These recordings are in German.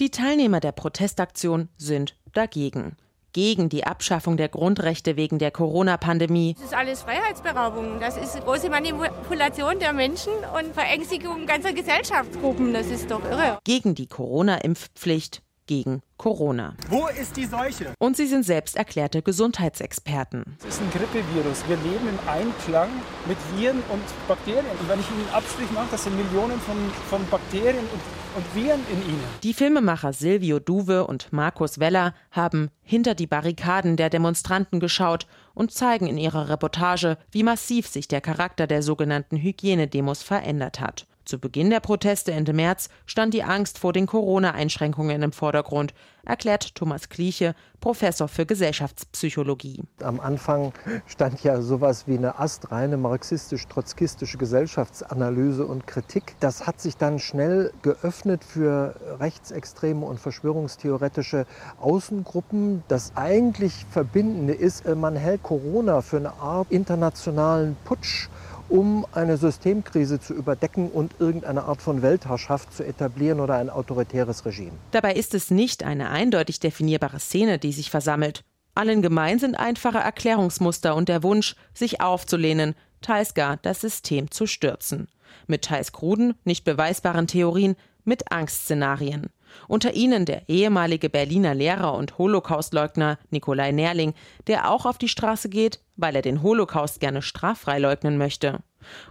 Die Teilnehmer der Protestaktion sind dagegen gegen die Abschaffung der Grundrechte wegen der Corona-Pandemie. Das ist alles Freiheitsberaubung. Das ist große Manipulation der Menschen und Verängstigung ganzer Gesellschaftsgruppen. Das ist doch irre. Gegen die Corona-Impfpflicht gegen Corona. Wo ist die Seuche? Und sie sind selbst erklärte Gesundheitsexperten. Es ist ein Grippevirus. Wir leben im Einklang mit Viren und Bakterien. Und wenn ich Ihnen einen Abstrich mache, das sind Millionen von, von Bakterien und und Viren in ihnen. Die Filmemacher Silvio Duve und Markus Weller haben hinter die Barrikaden der Demonstranten geschaut und zeigen in ihrer Reportage, wie massiv sich der Charakter der sogenannten Hygienedemos verändert hat. Zu Beginn der Proteste Ende März stand die Angst vor den Corona-Einschränkungen im Vordergrund, erklärt Thomas Kliche, Professor für Gesellschaftspsychologie. Am Anfang stand ja sowas wie eine astreine marxistisch-trotzkistische Gesellschaftsanalyse und Kritik. Das hat sich dann schnell geöffnet für rechtsextreme und verschwörungstheoretische Außengruppen. Das eigentlich Verbindende ist, man hält Corona für eine Art internationalen Putsch um eine Systemkrise zu überdecken und irgendeine Art von Weltherrschaft zu etablieren oder ein autoritäres Regime. Dabei ist es nicht eine eindeutig definierbare Szene, die sich versammelt. Allen gemein sind einfache Erklärungsmuster und der Wunsch, sich aufzulehnen, teils gar das System zu stürzen. Mit teils kruden, nicht beweisbaren Theorien, mit Angstszenarien. Unter ihnen der ehemalige Berliner Lehrer und Holocaustleugner Nikolai Nerling, der auch auf die Straße geht, weil er den Holocaust gerne straffrei leugnen möchte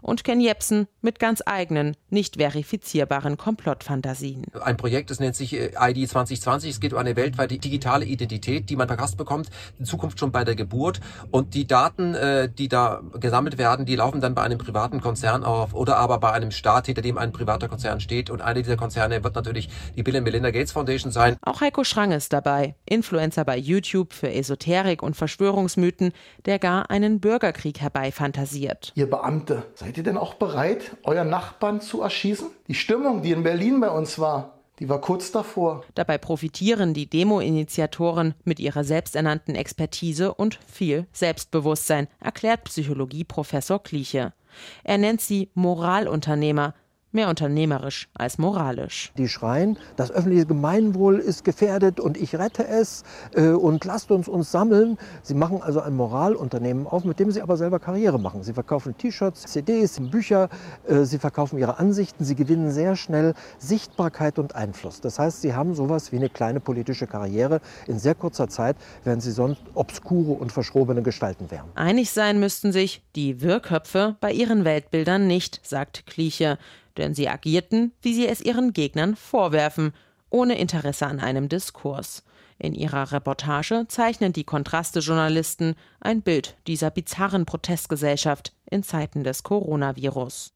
und Ken Jebsen mit ganz eigenen, nicht verifizierbaren Komplottfantasien. Ein Projekt, das nennt sich äh, ID 2020. Es geht um eine weltweite digitale Identität, die man verkast bekommt, in Zukunft schon bei der Geburt. Und die Daten, äh, die da gesammelt werden, die laufen dann bei einem privaten Konzern auf oder aber bei einem Staat, hinter dem ein privater Konzern steht. Und einer dieser Konzerne wird natürlich die Bill Melinda Gates Foundation sein. Auch Heiko Schrang ist dabei, Influencer bei YouTube für Esoterik und Verschwörungsmythen, der gar einen Bürgerkrieg herbeifantasiert. Ihr Beamte seid ihr denn auch bereit, euren Nachbarn zu erschießen? Die Stimmung, die in Berlin bei uns war, die war kurz davor. Dabei profitieren die Demo-Initiatoren mit ihrer selbsternannten Expertise und viel Selbstbewusstsein, erklärt Psychologieprofessor Kliche. Er nennt sie Moralunternehmer, mehr unternehmerisch als moralisch. Die schreien, das öffentliche Gemeinwohl ist gefährdet und ich rette es äh, und lasst uns uns sammeln. Sie machen also ein Moralunternehmen auf, mit dem sie aber selber Karriere machen. Sie verkaufen T-Shirts, CDs, Bücher, äh, sie verkaufen ihre Ansichten, sie gewinnen sehr schnell Sichtbarkeit und Einfluss. Das heißt, sie haben sowas wie eine kleine politische Karriere. In sehr kurzer Zeit während sie sonst obskure und verschrobene Gestalten wären. Einig sein müssten sich die Wirrköpfe bei ihren Weltbildern nicht, sagt Kliche denn sie agierten, wie sie es ihren Gegnern vorwerfen, ohne Interesse an einem Diskurs. In ihrer Reportage zeichnen die Kontraste-Journalisten ein Bild dieser bizarren Protestgesellschaft in Zeiten des Coronavirus.